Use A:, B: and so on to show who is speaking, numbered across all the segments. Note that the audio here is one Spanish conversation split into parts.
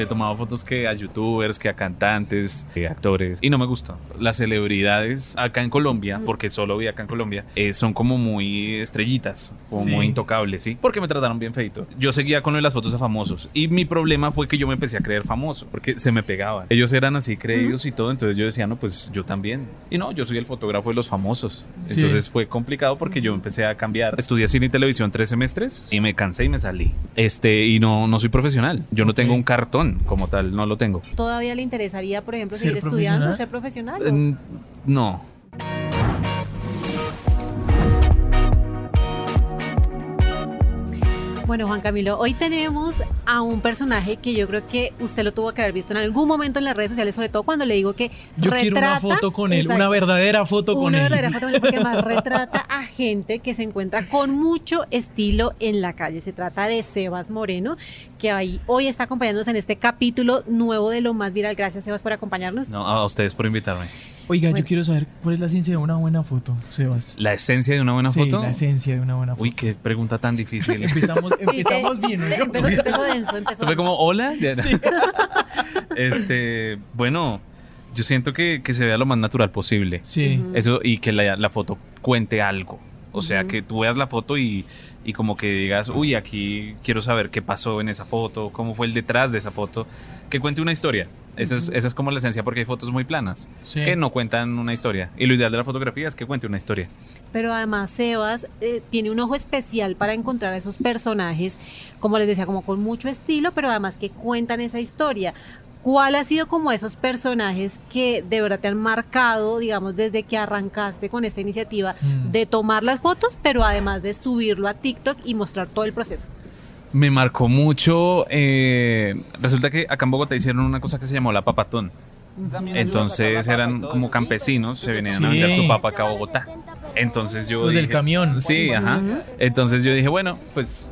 A: Le tomaba fotos que a youtubers, que a cantantes, que a actores. Y no me gustó. Las celebridades acá en Colombia, porque solo vi acá en Colombia, eh, son como muy estrellitas, como
B: Sí.
A: muy intocables, ¿sí? Porque me trataron bien feito. Yo seguía con lo de las fotos a famosos. Y mi problema fue que yo me empecé a creer famoso, porque se me pegaban. Ellos eran así creídos y todo, entonces yo decía, no, pues yo también. Y no, yo soy el fotógrafo de los famosos.
B: Sí.
A: Entonces fue complicado porque yo empecé a cambiar. Estudié cine y televisión tres semestres y me cansé y me salí. Este, y no, no soy profesional. Yo no tengo un cartón como tal, no lo tengo.
C: ¿Todavía le interesaría, por ejemplo,
B: ¿Ser
C: seguir estudiando,
B: profesional?
C: ser profesional? O-
A: no.
C: Bueno, Juan Camilo, hoy tenemos a un personaje que yo creo que usted lo tuvo que haber visto en algún momento en las redes sociales, sobre todo cuando le digo que
B: Yo
C: retrata...
B: quiero una foto con él, una verdadera foto con
C: Una
B: él.
C: verdadera foto con él, porque más retrata a gente que se encuentra con mucho estilo en la calle. Se trata de Sebas Moreno, que ahí- hoy está acompañándonos en este capítulo nuevo de Lo Más Viral. Gracias, Sebas, por acompañarnos.
A: No, a ustedes por invitarme.
B: Oiga,
C: Bueno.
B: yo quiero saber cuál es la esencia de una buena foto, Sebas.
A: ¿La esencia de una buena
B: sí,
A: foto?
B: la esencia de una buena foto.
A: Uy, qué pregunta tan difícil.
B: Empezamos, empezamos
C: sí.
B: bien, ¿no?
C: Empezó, empezó denso, empezó
A: fue como, hola. Este, bueno, yo siento que, que se vea lo más natural posible.
B: Sí.
A: Eso, y que la, la foto cuente algo. O sea, que tú veas la foto y, y como que digas, uy, aquí quiero saber qué pasó en esa foto, cómo fue el detrás de esa foto. Que cuente una historia. Esa, es, esa es como la esencia, porque hay fotos muy planas
B: sí.
A: que no cuentan una historia. Y lo ideal de la fotografía es que cuente una historia.
C: Pero además Sebas eh, tiene un ojo especial para encontrar esos personajes, como les decía, como con mucho estilo, pero además que cuentan esa historia. ¿Cuál ha sido como esos personajes que de verdad te han marcado, digamos, desde que arrancaste con esta iniciativa
B: Mm.
C: de tomar las fotos, pero además de subirlo a TikTok y mostrar todo el proceso?
A: Me marcó mucho. eh, resulta que acá en Bogotá hicieron una cosa que se llamó la papatón. Entonces eran como campesinos, se venían a vender su papa acá a Bogotá. Entonces yo
B: Los del
A: dije-
B: camión.
A: Sí, ajá. Entonces yo dije, bueno, pues,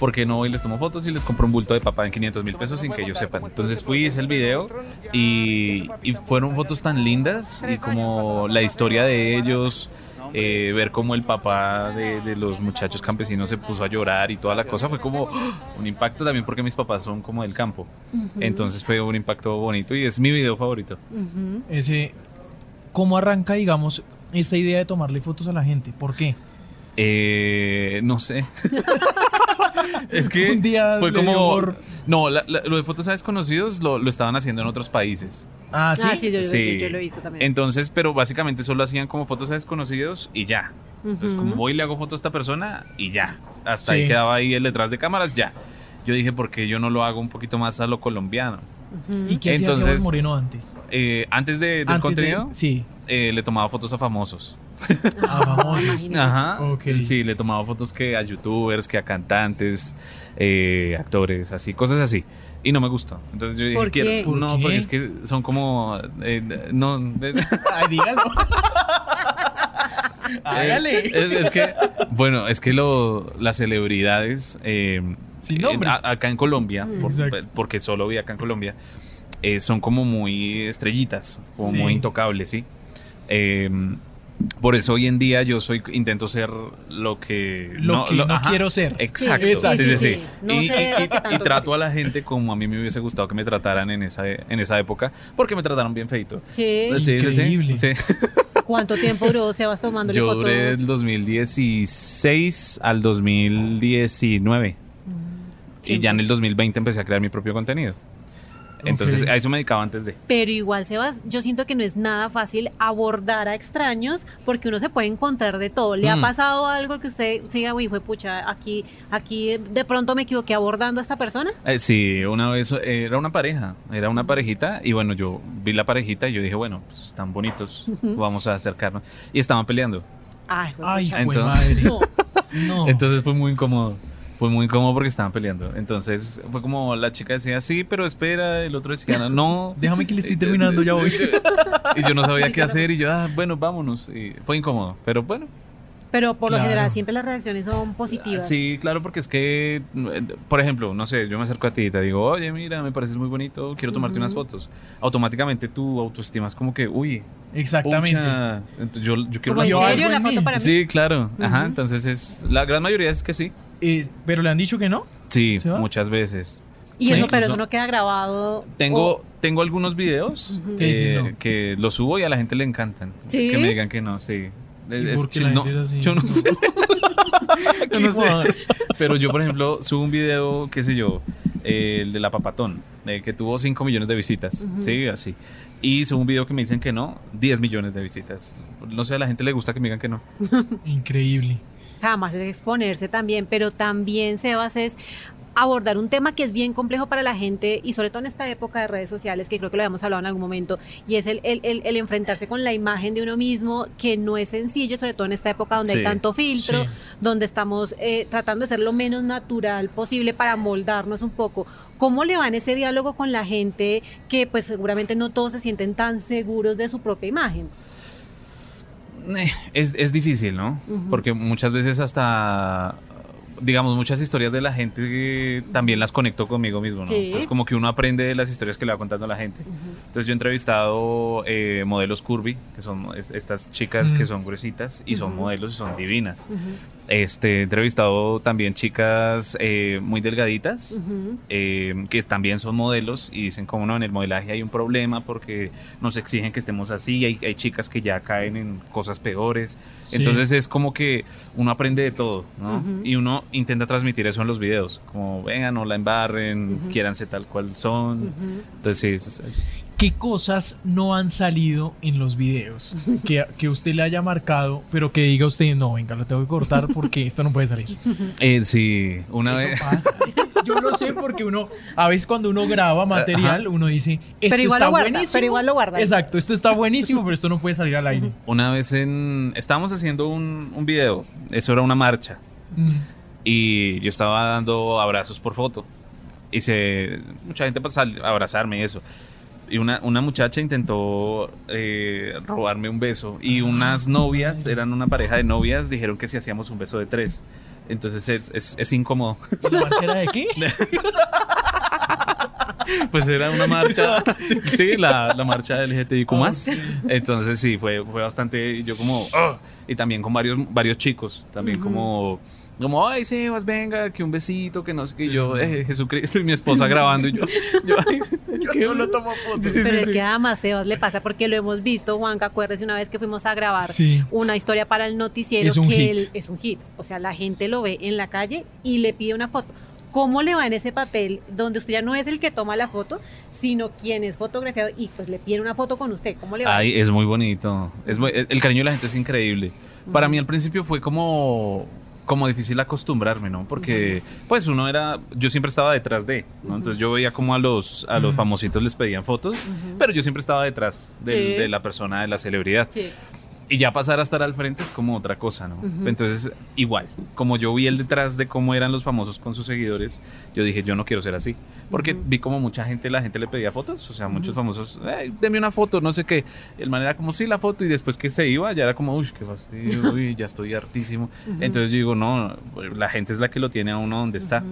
A: ¿por qué no y les tomo fotos y les compro un bulto de papa en 500 mil pesos sin que ellos sepan? Entonces fui, hice el video y, y fueron fotos tan lindas y como la historia de ellos, eh, ver cómo el papá de, de los muchachos campesinos se puso a llorar y toda la cosa fue como un impacto también porque mis papás son como del campo. Entonces fue un impacto bonito y es mi video favorito.
B: Ese, ¿Cómo arranca, digamos, esta idea de tomarle fotos a la gente? ¿Por qué?
A: Eh, no sé. es que
B: Un día
A: fue como... No, la- la- lo de fotos a desconocidos lo, lo estaban haciendo en otros países.
B: Ah, sí.
C: Ah, sí, yo, yo-
A: Sí.
C: yo- yo lo he visto también.
A: Entonces, pero básicamente solo hacían como fotos a desconocidos y ya. Entonces, como voy y le hago fotos a esta persona y ya. Hasta
B: Sí.
A: ahí quedaba ahí el detrás de cámaras, ya. Yo dije, ¿por qué yo no lo hago un poquito más a lo colombiano?
B: ¿Y qué hacía Moreno antes?
A: Eh, antes de, del
B: Antes de-
A: contenido,
B: Sí.
A: eh, le tomaba fotos a famosos.
B: Ah, famosos.
A: Ajá. Sí, le tomaba fotos que a youtubers, que a cantantes, eh, actores, así, cosas así. Y no me gustó. Entonces yo dije,
C: ¿Por
A: quiero.
C: qué?
B: ¿Por
A: no,
B: qué?
A: porque es que son como. eh, no. eh,
B: Ay, dígalo. Hágale.
A: Es, es que, bueno, es que lo, las celebridades. eh,
B: Sin nombres.
A: a- acá en Colombia,
C: Mm.
A: por- porque solo vi acá en Colombia, eh, son como muy estrellitas, como
B: Sí.
A: muy intocables, ¿sí? Eh, por eso hoy en día yo soy intento ser lo que
B: Lo que no
A: ajá,
B: quiero ser.
A: Exacto,
C: Sí,
A: sí,
C: sí,
A: sí,
C: sí,
A: sí.
C: sí. No
A: Y, trato a la gente como a mí me hubiese gustado que me trataran en esa, en esa época, porque me trataron bien feito.
C: Sí.
B: Increíble.
A: sí.
C: ¿Cuánto tiempo duró Sebas tomándole
A: Yo
C: fotos?
A: duré del 2016 al 2019. Y ya en el 2020 empecé a crear mi propio contenido. Entonces a eso me dedicaba antes de.
C: Pero igual, Sebas, yo siento que no es nada fácil abordar a extraños porque uno se puede encontrar de todo. ¿Le ha
A: Mm.
C: pasado algo que usted siga, uy, fue pucha, aquí, aquí de pronto me equivoqué abordando a esta persona?
A: Eh, sí, una vez eh, era una pareja, era una parejita y bueno, yo vi la parejita y yo dije, bueno, pues están bonitos, vamos a acercarnos. Y estaban peleando.
C: Ay,
B: Ay,
A: Entonces-
B: madre.
C: No.
B: No.
A: Entonces fue muy incómodo. Fue muy incómodo porque estaban peleando. Entonces fue como la chica decía, sí, pero espera, el otro decía, no.
B: Déjame que le estoy terminando, ya voy.
A: Y yo no sabía qué hacer y yo, ah, bueno, vámonos. Y fue incómodo, pero bueno.
C: Pero por lo general siempre las reacciones son positivas.
A: Sí, claro, porque es que, eh, por ejemplo, no sé, yo me acerco a ti y te digo, oye, mira, me pareces muy bonito, quiero tomarte unas fotos. Automáticamente tu autoestima es como que, uy,
B: Exactamente.
A: pucha, entonces yo, yo quiero
C: Como en
A: una foto.
C: serio, para mí.
A: Sí, claro. Ajá, entonces es, la gran mayoría es que sí.
B: Eh, pero le han dicho que no.
A: Sí, muchas veces.
C: Y
B: Sí.
C: eso, pero eso no queda grabado.
A: Tengo,
C: o-
A: tengo algunos videos
B: ¿Qué dicen,
A: eh,
B: no?
A: que los subo y a la gente le encantan.
C: ¿Sí?
A: Que me digan que no, sí.
B: ¿Y
A: Es- no,
B: es?
A: Yo no sé. yo no sé. Pero yo, por ejemplo, subo un video, qué sé yo, eh, el de la Papatón, eh, que tuvo 5 millones de visitas. Sí, así. Y subo un video que me dicen que no, 10 millones de visitas. No sé, a la gente le gusta que me digan que no.
B: Increíble.
C: Jamás es exponerse también, pero también, Sebas, es abordar un tema que es bien complejo para la gente y sobre todo en esta época de redes sociales, que creo que lo habíamos hablado en algún momento, y es el, el- el- el enfrentarse con la imagen de uno mismo, que no es sencillo, sobre todo en esta época donde hay tanto filtro,
B: Sí.
C: donde estamos eh, tratando de ser lo menos natural posible para moldarnos un poco. ¿Cómo le va en ese diálogo con la gente que pues seguramente no todos se sienten tan seguros de su propia imagen?
A: Es, es difícil, ¿no? Porque muchas veces hasta, digamos, muchas historias de la gente eh, también las conecto conmigo mismo, ¿no?
C: Sí.
A: Es como que uno aprende de las historias que le va contando la gente. Entonces yo he entrevistado eh, modelos curvy, que son es- estas chicas
B: Mm.
A: que son gruesitas y son
C: Ujú.
A: modelos y son divinas. Este, he entrevistado también chicas eh, muy delgaditas. eh, que también son modelos y dicen como no, en el modelaje hay un problema porque nos exigen que estemos así, hay, hay chicas que ya caen en cosas peores,
B: Sí.
A: entonces es como que uno aprende de todo, ¿no? Y uno intenta transmitir eso en los videos, como vengan, no la embarren,
C: Ujú.
A: quiéranse tal cual son,
C: Ujú.
A: entonces sí,
B: ¿Qué cosas no han salido en los videos que, que usted le haya marcado, pero que diga usted, no, venga, lo tengo que cortar porque esto no puede salir?
A: Eh, sí, una
B: Eso
A: vez...
B: pasa. Yo lo sé porque uno, a veces cuando uno graba material, uno dice, esto
C: Pero igual
B: está
C: lo guarda,
B: buenísimo.
C: pero igual lo guarda.
B: Exacto, esto está buenísimo, pero esto no puede salir al aire.
A: Una vez en... Estábamos haciendo un, un video, eso era una marcha,
B: Mm.
A: Y yo estaba dando abrazos por foto. Y se, mucha gente pasó a abrazarme y eso. Y una, una muchacha intentó eh, robarme un beso. Y unas novias, eran una pareja de novias, dijeron que si hacíamos un beso de tres. Entonces es, es, es incómodo.
B: ¿La de qué?
A: Pues era una marcha, sí, la, la marcha LGTBIQ más. Entonces sí, fue, fue bastante, yo como, "Ugh", y también con varios, varios chicos, también como, como, ay, Sebas, venga, que un besito, que no sé qué, y yo, eh, Jesucristo, y mi esposa grabando, y yo, yo, ay, qué-
B: tomo fotos.
A: Sí, sí,
C: Pero es
A: sí.
C: que además Sebas le pasa porque lo hemos visto, Juanca, acuérdese una vez que fuimos a grabar una historia para el noticiero
B: Es un
C: que
B: hit.
C: él- es un hit. O sea, la gente lo ve en la calle y le pide una foto. ¿Cómo le va en ese papel donde usted ya no es el que toma la foto, sino quien es fotografiado y pues le pide una foto con usted? ¿Cómo le va?
A: Ay, es muy bonito. Es muy- el cariño de la gente es increíble. Para mí al principio fue como como difícil acostumbrarme, ¿no? Porque pues uno era yo siempre estaba detrás de, ¿no? Entonces yo veía como a los a los famositos les pedían fotos, pero yo siempre estaba detrás del-
C: Sí.
A: de la persona, de la celebridad.
C: Sí.
A: Y ya pasar a estar al frente es como otra cosa, ¿no?
C: Ujú.
A: Entonces, igual, como yo vi el detrás de cómo eran los famosos con sus seguidores, yo dije, yo no quiero ser así. Porque vi como mucha gente, la gente le pedía fotos, o sea, muchos famosos, "Ey, deme una foto, no sé qué. El man era como, sí, la foto, y después que se iba, ya era como, uy, qué fastidio, uy, ya estoy hartísimo. Entonces yo digo, no, la gente es la que lo tiene a uno donde está.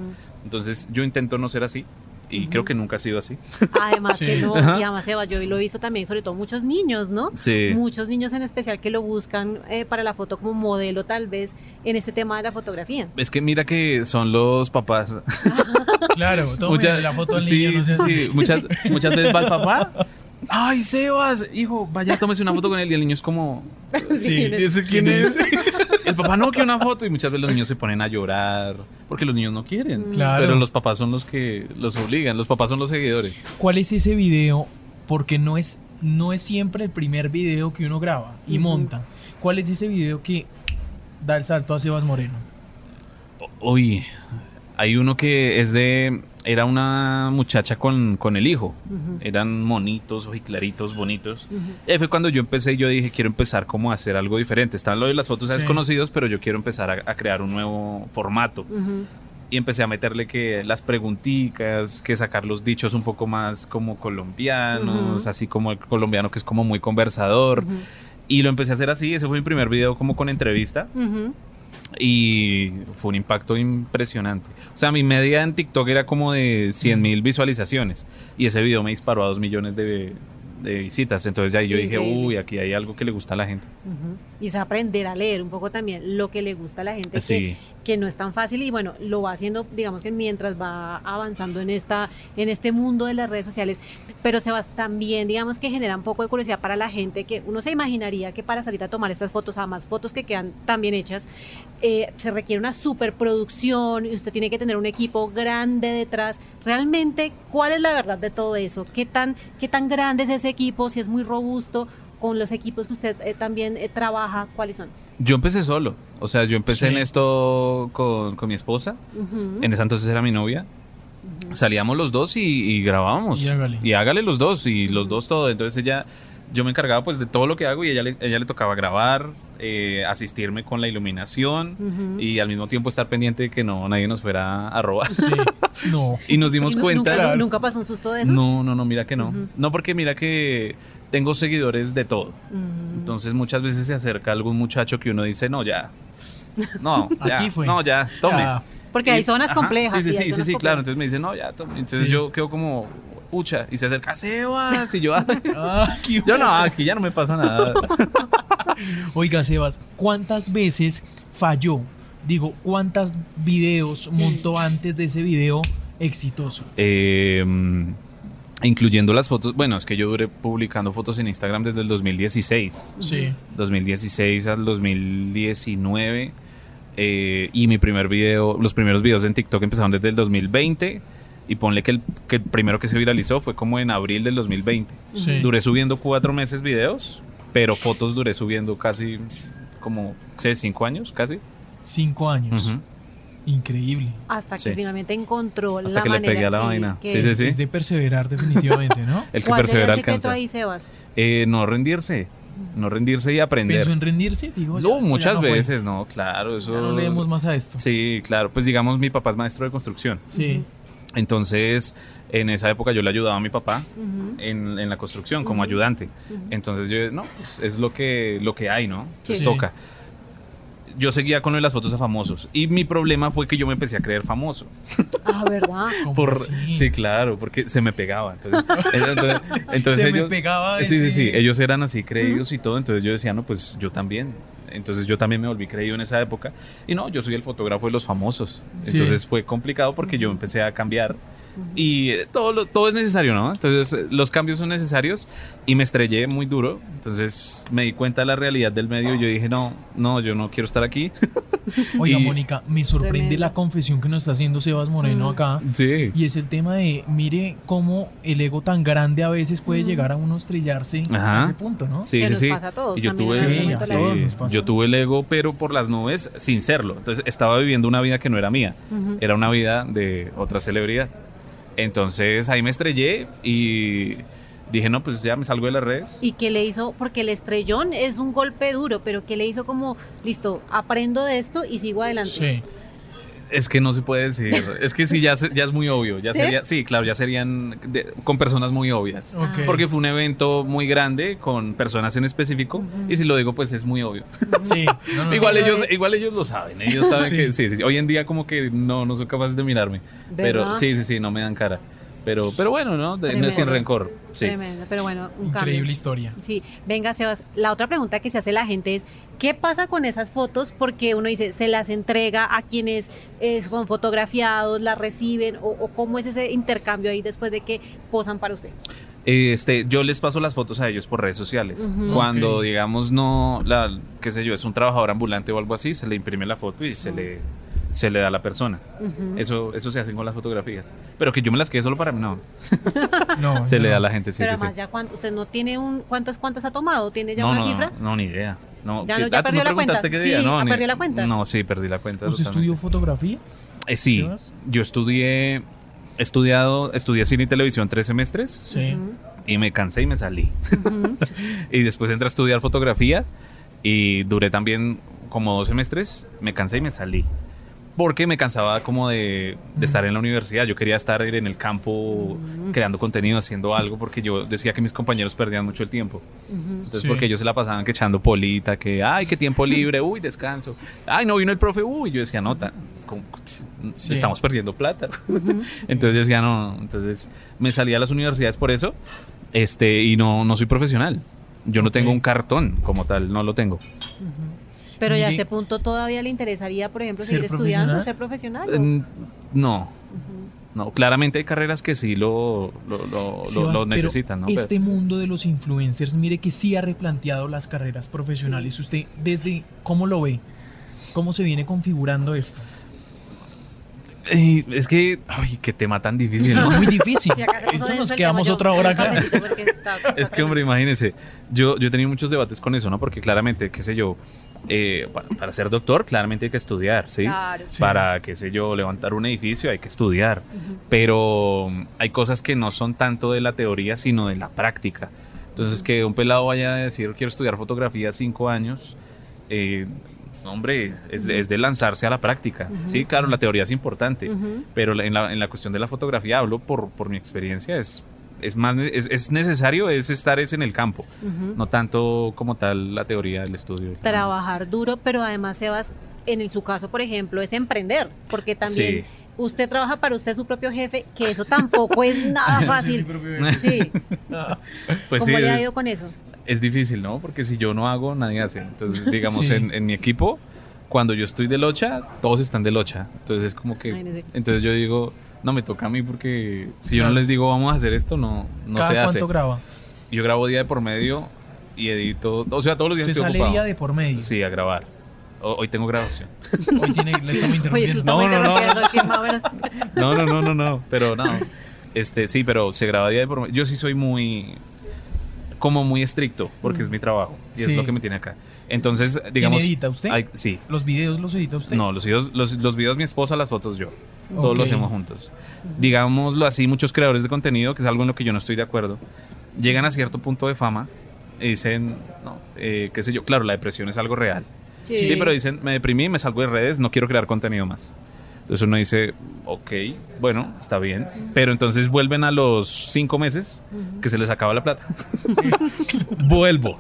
A: Entonces yo intento no ser así, y creo que nunca ha sido así.
C: Además
B: Sí.
C: que no,
A: Ajá.
C: y además Sebas, yo lo he visto también, sobre todo muchos niños, ¿no?
A: Sí.
C: Muchos niños en especial que lo buscan eh, para la foto como modelo tal vez en este tema de la fotografía.
A: Es que mira que son los papás
B: Claro, tome
A: Mucha-
B: la foto del
A: sí,
B: niño. no
A: sí,
B: sé.
A: sí. Muchas, muchas veces va el papá. Ay, Sebas, hijo, vaya, tómese una foto con él. Y el niño es como,
B: Sí,
A: ¿y ese quién es? El papá no quiere una foto. Y muchas veces los niños se ponen a llorar porque los niños no quieren.
B: Claro.
A: Pero los papás son los que los obligan. Los papás son los seguidores.
B: ¿Cuál es ese video? Porque no es, no es siempre el primer video que uno graba y monta. ¿Cuál es ese video que da el salto a Sebas Moreno?
A: Uy, hay uno que es de. Era una muchacha con, con el hijo. Eran monitos, ojiclaritos, bonitos. Y ahí fue cuando yo empecé y yo dije, quiero empezar como a hacer algo diferente. Estaban lo de las fotos a
B: Sí.
A: desconocidos, pero yo quiero empezar a, a crear un nuevo formato.
C: Ujú.
A: Y empecé a meterle que las preguntitas, que sacar los dichos un poco más como colombianos, así como el colombiano que es como muy conversador. Y lo empecé a hacer así, ese fue mi primer video como con entrevista. Y fue un impacto impresionante. O sea, mi media en TikTok era como de 100 mil visualizaciones y ese video me disparó a 2 millones de, de visitas. Entonces ahí yo dije, uy, aquí hay algo que le gusta a la gente.
C: Y es aprender a leer un poco también lo que le gusta a la gente,
A: Sí.
C: Que, no es tan fácil y bueno, lo va haciendo, digamos que mientras va avanzando en esta en este mundo de las redes sociales, pero Sebas también digamos que genera un poco de curiosidad para la gente que uno se imaginaría que para salir a tomar estas fotos, además fotos que quedan tan bien hechas, eh, se requiere una superproducción y usted tiene que tener un equipo grande detrás. Realmente, ¿cuál es la verdad de todo eso? ¿Qué tan qué tan grande es ese equipo? Si es muy robusto con los equipos que usted eh, también eh, trabaja, ¿cuáles son?
A: Yo empecé solo. O sea, yo empecé
B: Sí.
A: en esto con, con mi esposa. En ese entonces era mi novia. Salíamos los dos y, y grabábamos.
B: Y hágale.
A: Y hágale los dos. Y los dos todo. Entonces ella, yo me encargaba pues de todo lo que hago y ella le, ella le tocaba grabar, eh, asistirme con la iluminación y al mismo tiempo estar pendiente de que no nadie nos fuera a robar.
B: Sí. No.
A: y nos dimos
C: ¿Y nu-
A: cuenta.
C: Nunca, pasó un susto de esos?
A: No, no, no, mira que no. No, porque mira que tengo seguidores de todo.
C: Mm.
A: Entonces muchas veces se acerca algún muchacho que uno dice, no, ya. No, ya.
B: Aquí fue.
A: No, ya, tome.
B: Ya.
C: Porque hay zonas
A: ajá,
C: complejas.
A: Sí, sí, sí, sí, claro. Entonces me dice, no, ya, tome. Entonces
B: Sí.
A: yo quedo como, pucha, y se acerca, Sebas. Y yo.
B: Ah, qué
A: yo no, aquí ya no me pasa nada.
B: Oiga, Sebas, ¿cuántas veces falló? Digo, ¿cuántos videos montó antes de ese video exitoso?
A: Eh, incluyendo las fotos. Bueno, es que yo duré publicando fotos en Instagram desde el 2016.
B: Sí.
A: 2016 al 2019. eh, y mi primer video, los primeros videos en TikTok empezaron desde el 2020. Y ponle que el, que el primero que se viralizó fue como en abril del 2020.
B: Sí.
A: Duré subiendo cuatro meses videos, pero fotos duré subiendo casi como, sé, cinco años, casi.
B: Cinco años. Increíble.
C: Hasta que
A: Sí.
C: finalmente encontró
A: Hasta
C: la
A: que le
C: manera.
A: pegué a la
C: sí,
A: vaina.
C: que
A: Sí,
C: es-
A: sí, sí.
B: Es de perseverar definitivamente, ¿no?
A: El que
C: ¿Cuál sería
A: persevera
C: el secreto
A: alcanza.
C: ahí, Sebas?
A: Eh, no rendirse, no rendirse y aprender.
B: ¿Pensó en rendirse? Digo,
A: No,
B: ya
A: muchas
B: no fue.
A: veces, no, claro, eso.
B: Ya no leemos más a esto.
A: Sí, claro, pues digamos, mi papá es maestro de construcción.
B: Sí.
A: Entonces, en esa época yo le ayudaba a mi papá en, en la construcción como ayudante. Entonces yo, no, pues es lo que, lo que hay, ¿no? Entonces
B: Sí.
A: toca. Yo seguía con lo de las fotos a famosos y mi problema fue que yo me empecé a creer famoso.
C: Ah, ¿verdad?
A: Sí, claro, porque se me pegaba. Entonces, entonces, entonces
B: Se me pegaba
A: sí, sí,
B: ese-
A: sí, ellos eran así creídos y todo, entonces yo decía, no, pues yo también. Entonces yo también me volví creído en esa época. Y no, yo soy el fotógrafo de los famosos.
B: Sí.
A: Entonces fue complicado porque yo empecé a cambiar. Y todo, lo- todo es necesario, ¿no? Entonces los cambios son necesarios y me estrellé muy duro. Entonces me di cuenta de la realidad del medio y yo dije, no, no, yo no quiero estar aquí.
B: Oiga,
A: Y-
B: Mónica, me sorprende
C: Tremendo.
B: la confesión que nos está haciendo Sebas Moreno
C: Mm.
B: acá.
A: Sí.
B: Y es el tema de, mire cómo el ego tan grande a veces puede
C: Mm.
B: llegar a uno a estrellarse
A: Ajá.
B: a ese punto, ¿no?
A: Sí,
C: Que
A: sí,
C: nos
A: sí.
C: pasa a todos
A: Y yo tuve, sí, yo tuve el ego, pero por las nubes, sin serlo. Entonces estaba viviendo una vida que no era mía.
C: Ujú.
A: Era una vida de otra celebridad. Entonces ahí me estrellé y dije, no, pues ya me salgo de las redes.
C: ¿Y qué le hizo? Porque el estrellón es un golpe duro, pero ¿qué le hizo como, listo, aprendo de esto y sigo adelante?
B: Sí.
A: Es que no se puede decir. es que sí, ya, se- ya es muy obvio. Ya
C: ¿Sí?
A: sería, sí, claro, ya serían de- con personas muy obvias.
B: Ok.
A: Porque fue un evento muy grande con personas en específico. Y si lo digo, pues es muy obvio.
B: Sí. No, no, no.
A: igual, ellos, igual ellos lo saben. Ellos saben
B: Sí.
A: que sí, sí, sí. Hoy en día como que no, no son capaces de mirarme. Pero sí, sí, sí, no me dan cara. Pero, pero bueno, ¿no? De-
C: Tremendo.
A: sin rencor. Sí.
C: Tremendo, pero bueno, un
B: Increíble
C: cambio.
B: historia.
C: Sí, venga, Sebas. La otra pregunta que se hace la gente es, ¿qué pasa con esas fotos? Porque uno dice, ¿se las entrega a quienes eh, son fotografiados, las reciben? O, o cómo es ese intercambio ahí después de que posan para usted?
A: Este, yo les paso las fotos a ellos por redes sociales. Cuando, digamos, no, la, qué sé yo, es un trabajador ambulante o algo así, se le imprime la foto y se le, se le da a la persona. Eso, eso se hace con las fotografías. Pero que yo me las quede solo para mí, no.
B: No,
A: Se
B: no.
A: le da a la gente, sí,
C: pero
A: sí,
C: además
A: sí.
C: ya cuánto, usted no tiene un, ¿cuántas, cuántas ha tomado? ¿Tiene ya
A: No,
C: una
A: no,
C: cifra?
A: no, no, ni idea. No,
C: Ya
A: ¿qué-
C: no- ya
A: ah, ¿tú
C: perdió
A: me
C: la cuenta.
A: preguntaste qué
C: Sí,
A: día? No,
C: ¿ha
A: ni-
C: perdido la cuenta?
A: No, sí, perdí la cuenta.
B: ¿Usted
A: totalmente.
B: estudió fotografía?
A: Eh, sí, yo estudié, he estudiado, estudié cine y televisión tres semestres
B: Sí.
A: Y me cansé y me salí. Y después entré a estudiar fotografía y duré también como dos semestres, me cansé y me salí. Porque me cansaba como de, de estar en la universidad. Yo quería estar en el campo creando contenido, haciendo algo, porque yo decía que mis compañeros perdían mucho el tiempo. Entonces,
B: Sí.
A: porque ellos se la pasaban que echando polita, que, ay, qué tiempo libre, uy, descanso. Ay, no vino el profe, uy, yo decía, nota,
B: Sí.
A: estamos perdiendo plata. entonces yo decía, no, entonces me salí a las universidades por eso, este, y no, no soy profesional. Yo no
B: Ok.
A: tengo un cartón como tal, no lo tengo.
C: Pero ya a este punto todavía le interesaría, por ejemplo,
B: ¿Ser
C: seguir estudiando, ser profesional.
A: Eh,
C: ¿no?
A: No. Claramente hay carreras que sí lo, lo, lo- necesitan, ¿no? Pero-
B: Este mundo de los influencers, mire que sí ha replanteado las carreras profesionales. ¿Usted desde cómo lo ve? ¿Cómo se viene configurando esto?
A: Eh, es que, ay, qué tema tan difícil, ¿no?
B: Es muy difícil.
C: Si
B: Esto nos quedamos otra hora acá.
A: Es que, hombre, imagínense, yo, yo he tenido muchos debates con eso, ¿no? Porque claramente, qué sé yo, eh, para, para ser doctor, claramente hay que estudiar, ¿sí?
C: Claro.
B: Sí.
A: Para, qué sé yo, levantar un edificio hay que estudiar. Pero mm, hay cosas que no son tanto de la teoría, sino de la práctica. Entonces, que un pelado vaya a decir, quiero estudiar fotografía cinco años, eh, hombre, es, es de lanzarse a la práctica. Sí, claro, la teoría es importante, pero en la, en la cuestión de la fotografía hablo por, por mi experiencia, es, es más es, es necesario es estar es en el campo,
C: Ujú.
A: no tanto como tal la teoría del estudio.
C: trabajar duro, pero además, Sebas, en el- su caso, por ejemplo, es emprender, porque también
A: Sí.
C: usted trabaja para usted su propio jefe, que eso tampoco es nada fácil. Sí,
A: Pues
C: ¿cómo
A: sí,
C: le ha ido con eso?
A: es difícil, ¿no? Porque si yo no hago, nadie hace. Entonces, digamos,
B: Sí.
A: en, en mi equipo, cuando yo estoy de locha, todos están de locha. Entonces es como que...
C: Ay, no sé.
A: Entonces yo digo, no, me toca a mí porque si yo no les digo vamos a hacer esto, no, no
B: ¿Cada
A: se hace.
B: cuánto graba?
A: Yo grabo día de por medio y edito, o sea, todos los días
B: Se
A: estoy
B: sale
A: ocupado.
B: día de por medio.
A: Sí, a grabar. Ho- Hoy tengo grabación.
B: Hoy tiene, le estamos
C: Oye,
B: interrumpiendo.
A: No, no, no.
C: interrumpiendo, que más o menos-
A: No, no, no, no, no, pero no. Este, sí, pero se graba día de por medio. Yo sí soy muy como muy estricto porque es mi trabajo y
B: Sí.
A: es lo que me tiene acá. Entonces, digamos,
B: edita usted?
A: hay- sí.
B: ¿Los videos los edita usted?
A: No, los videos, los, los videos mi esposa, las fotos yo. Todos
B: Ok.
A: lo hacemos juntos. Digámoslo así, muchos creadores de contenido, que es algo en lo que yo no estoy de acuerdo, llegan a cierto punto de fama y dicen, no, eh, qué sé yo, claro, la depresión es algo real.
C: Sí.
A: Sí. pero dicen, me deprimí, me salgo de redes, no quiero crear contenido más. Entonces uno dice, ok, bueno, está bien. Pero entonces vuelven a los cinco meses que se les acaba la plata. Vuelvo.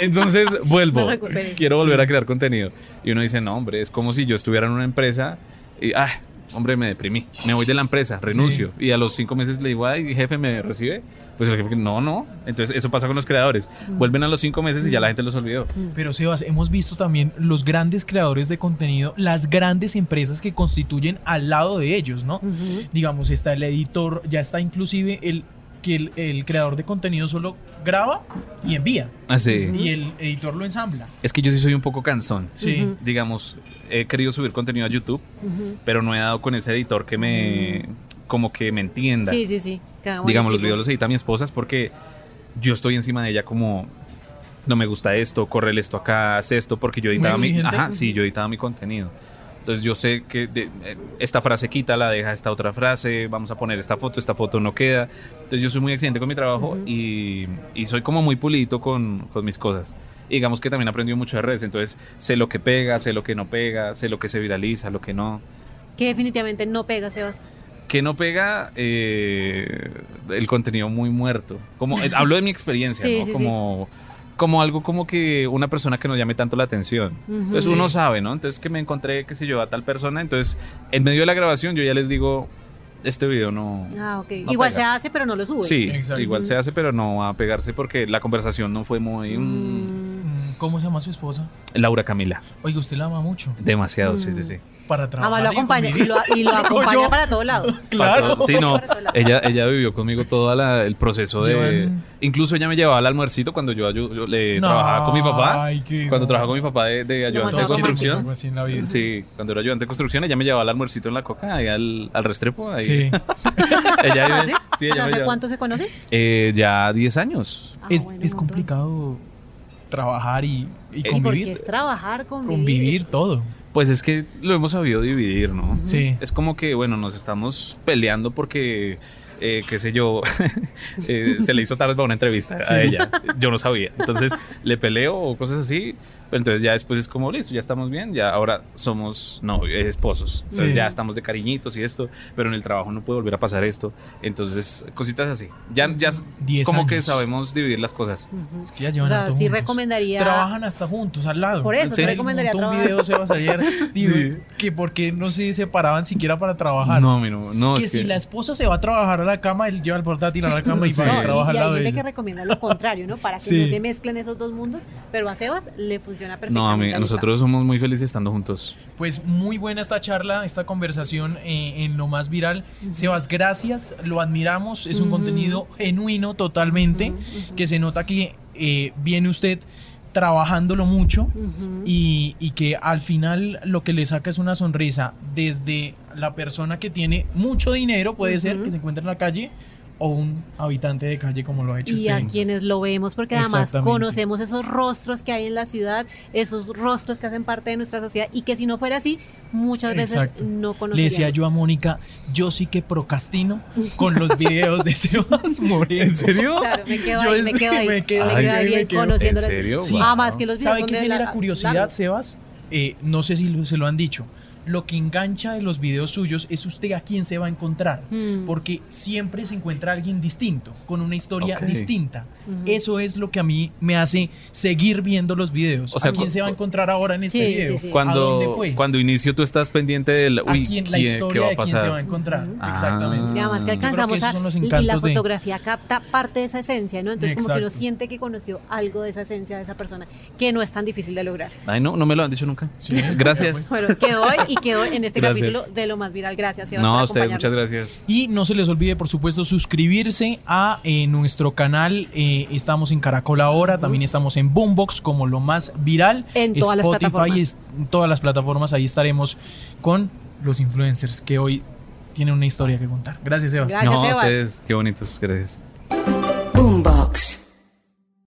A: Entonces vuelvo. Quiero volver a crear contenido. Y uno dice, no, hombre, es como si yo estuviera en una empresa y, ah, hombre, me deprimí. Me voy de la empresa, renuncio. Y a los cinco meses le digo, ay, jefe, ¿me recibe? Pues el jefe, no, no. Entonces eso pasa con los creadores. Vuelven a los cinco meses y ya la gente los olvidó.
B: Pero Sebas, hemos visto también los grandes creadores de contenido, las grandes empresas que constituyen al lado de ellos, ¿no? Digamos, está el editor, ya está inclusive el que el, el creador de contenido solo graba y envía.
A: Así.
B: Y el editor lo ensambla.
A: Es que yo sí soy un poco cansón.
B: Sí.
C: Ujú.
A: Digamos, he querido subir contenido a YouTube,
C: Ujú.
A: pero no he dado con ese editor que me, como que me entienda.
C: Sí, sí, sí.
A: Digamos, los videos los edita mi esposa es porque yo estoy encima de ella como no me gusta esto, corre esto acá, haz esto, porque yo editaba mi, ajá, sí, yo editaba mi contenido. Entonces yo sé que de- eh, esta frase quita, la deja esta otra frase, vamos a poner esta foto, esta foto no queda. Entonces yo soy muy exigente con mi trabajo y, y soy como muy pulito con, con mis cosas. Y digamos que también aprendí mucho de redes, entonces sé lo que pega, sé lo que no pega, sé lo que se viraliza, lo que no.
C: Que definitivamente no pega, Sebas.
A: Que no pega eh, el contenido muy muerto. Como eh, hablo de mi experiencia,
C: Sí,
A: ¿no?
C: sí, sí.
A: Como algo como que una persona que no llame tanto la atención. Entonces
B: Sí.
A: uno sabe, ¿no? Entonces que me encontré, qué sé yo, a tal persona, entonces en medio de la grabación yo ya les digo, este video no
C: Ah, ok.
A: No
C: Igual
A: pega.
C: se hace, pero no lo sube.
A: Sí,
B: Exacto.
A: igual se hace, pero no va a pegarse porque la conversación no fue muy Mm.
C: Mm,
B: ¿Cómo se llama su esposa?
A: Laura Camila.
B: Oiga, usted la ama mucho.
A: Demasiado, sí, sí,
C: Mm.
A: sí.
B: Para trabajar.
C: Además lo acompaña y lo, y lo acompaña
B: yo.
C: para todo lado.
B: Claro.
A: Sí, no. Ella, ella vivió conmigo todo la- el proceso de.
B: Llevan-
A: Incluso ella me llevaba al almuercito cuando yo, le
B: No,
A: trabajaba con mi papá.
B: ay, qué
A: cuando
B: no.
A: trabajaba con mi papá de, de ayudante de construcción.
B: Algo así en la vida.
A: Sí, cuando era ayudante de construcción, ella me llevaba al almuercito en la coca, ahí al, al restrepo. Ahí.
B: Sí.
A: ella
C: ¿Ah,
A: vive-
C: sí?
A: sí,
C: O sea,
A: ella me
C: ¿Hace
A: llevaba.
C: cuánto se conoce?
A: Eh, ya 10 años.
C: Ah,
B: es
C: bueno,
B: es complicado trabajar y, y convivir.
C: es trabajar, convivir.
B: convivir todo.
A: Pues es que lo hemos sabido dividir, ¿no?
B: Sí.
A: Es como que, bueno, nos estamos peleando porque, eh, qué sé yo, eh, se le hizo tarde para una entrevista
B: Sí.
A: a ella. Yo no sabía. Entonces le peleo o cosas así. Entonces ya después es como, listo, ya estamos bien. Ya ahora somos, no, eh, esposos. Entonces
B: Sí.
A: ya estamos de cariñitos y esto. Pero en el trabajo no puede volver a pasar esto. Entonces, cositas así. Ya, ya
B: Diez
A: como que
B: años.
A: sabemos dividir las cosas.
C: Ujú.
B: Es que ya
C: O
B: llevan
C: sea,
B: harto
C: sí
B: juntos.
C: recomendaría.
B: Trabajan hasta juntos, al lado.
C: Por eso,
A: Sí.
C: te recomendaría
B: un video Sebas ayer dijo
A: Sí.
B: que por qué no se separaban siquiera para trabajar.
A: No, mi no, no,
B: que
A: es
B: si
A: que-
B: la esposa se va a trabajar la cama, él lleva el portátil a la cama y
A: Sí.
B: va trabaja al lado de
C: que recomienda lo contrario, ¿no? Para que
B: Sí.
C: no se mezclen esos dos mundos, pero a Sebas le funciona perfectamente.
A: No, a mí, nosotros somos muy felices estando juntos.
B: Pues muy buena esta charla, esta conversación eh, en lo más viral. Sebas, gracias, lo admiramos, es un
C: Ujú.
B: contenido genuino totalmente,
C: Ujú, ujú.
B: que se nota que eh, viene usted trabajándolo mucho y, y que al final lo que le saca es una sonrisa desde la persona que tiene mucho dinero, puede ser, que se encuentra en la calle, o un habitante de calle como lo ha hecho
C: y
B: usted.
C: a quienes lo vemos, porque además conocemos esos rostros que hay en la ciudad, esos rostros que hacen parte de nuestra sociedad y que si no fuera así, muchas veces
B: Exacto.
C: no
B: Le
C: conoceríamos.
B: decía yo a Mónica, yo sí que procrastino con los videos de Sebas Moreno. ¿En serio?
C: Claro, me quedo
B: Yo
C: ahí, me quedo ahí,
B: me
C: me
B: quedo
C: quedo
A: ahí,
C: ahí
B: me
C: bien
B: quedo.
C: conociéndolo.
A: ¿En serio?
B: Sí.
A: Wow.
C: Además que los videos
B: ¿Sabe
C: son
B: qué
C: de
B: genera
C: la-
B: curiosidad,
C: largos.
B: Sebas? Eh, no sé si lo- se lo han dicho. Lo que engancha de los videos suyos es usted a quién se va a encontrar.
C: Mm.
B: Porque siempre se encuentra alguien distinto, con una historia
A: Ok.
B: distinta. Eso es lo que a mí me hace seguir viendo los videos.
A: O sea,
B: ¿A quién se va a encontrar ahora en este
C: Sí,
B: video?
C: sí, sí.
B: ¿A dónde
A: Cuando,
B: fue?
A: cuando inicio tú estás pendiente del...
B: ¿A
A: Uy,
B: quién, la
A: ¿quién-
B: historia
A: ¿qué va a
B: de quién se va a encontrar?
A: Ah.
B: Exactamente.
C: Y además que
A: que
C: alcanzamos
B: esos
C: a. Y la
B: encantos de-
C: fotografía capta parte de esa esencia, ¿no? Entonces, como que uno
B: Exacto.
C: siente que conoció algo de esa esencia de esa persona, que no es tan difícil de lograr.
A: Ay, no, no me lo han dicho nunca. Gracias.
C: Bueno, quedó hoy y quedó en este
A: Gracias.
C: capítulo de lo más viral. Gracias, Sebas,
A: No, a ustedes,
C: acompañarnos.
A: muchas gracias.
B: Y no se les olvide, por supuesto, suscribirse a eh, nuestro canal. Eh, estamos en Caracol ahora, también estamos en Boombox como lo más viral.
C: En todas las plataformas.
B: es- en todas las plataformas. Ahí estaremos con los influencers que hoy tienen una historia que contar. Gracias, Sebas.
C: Gracias,
A: no, a
C: Sebas.
A: ustedes, qué bonitos, gracias.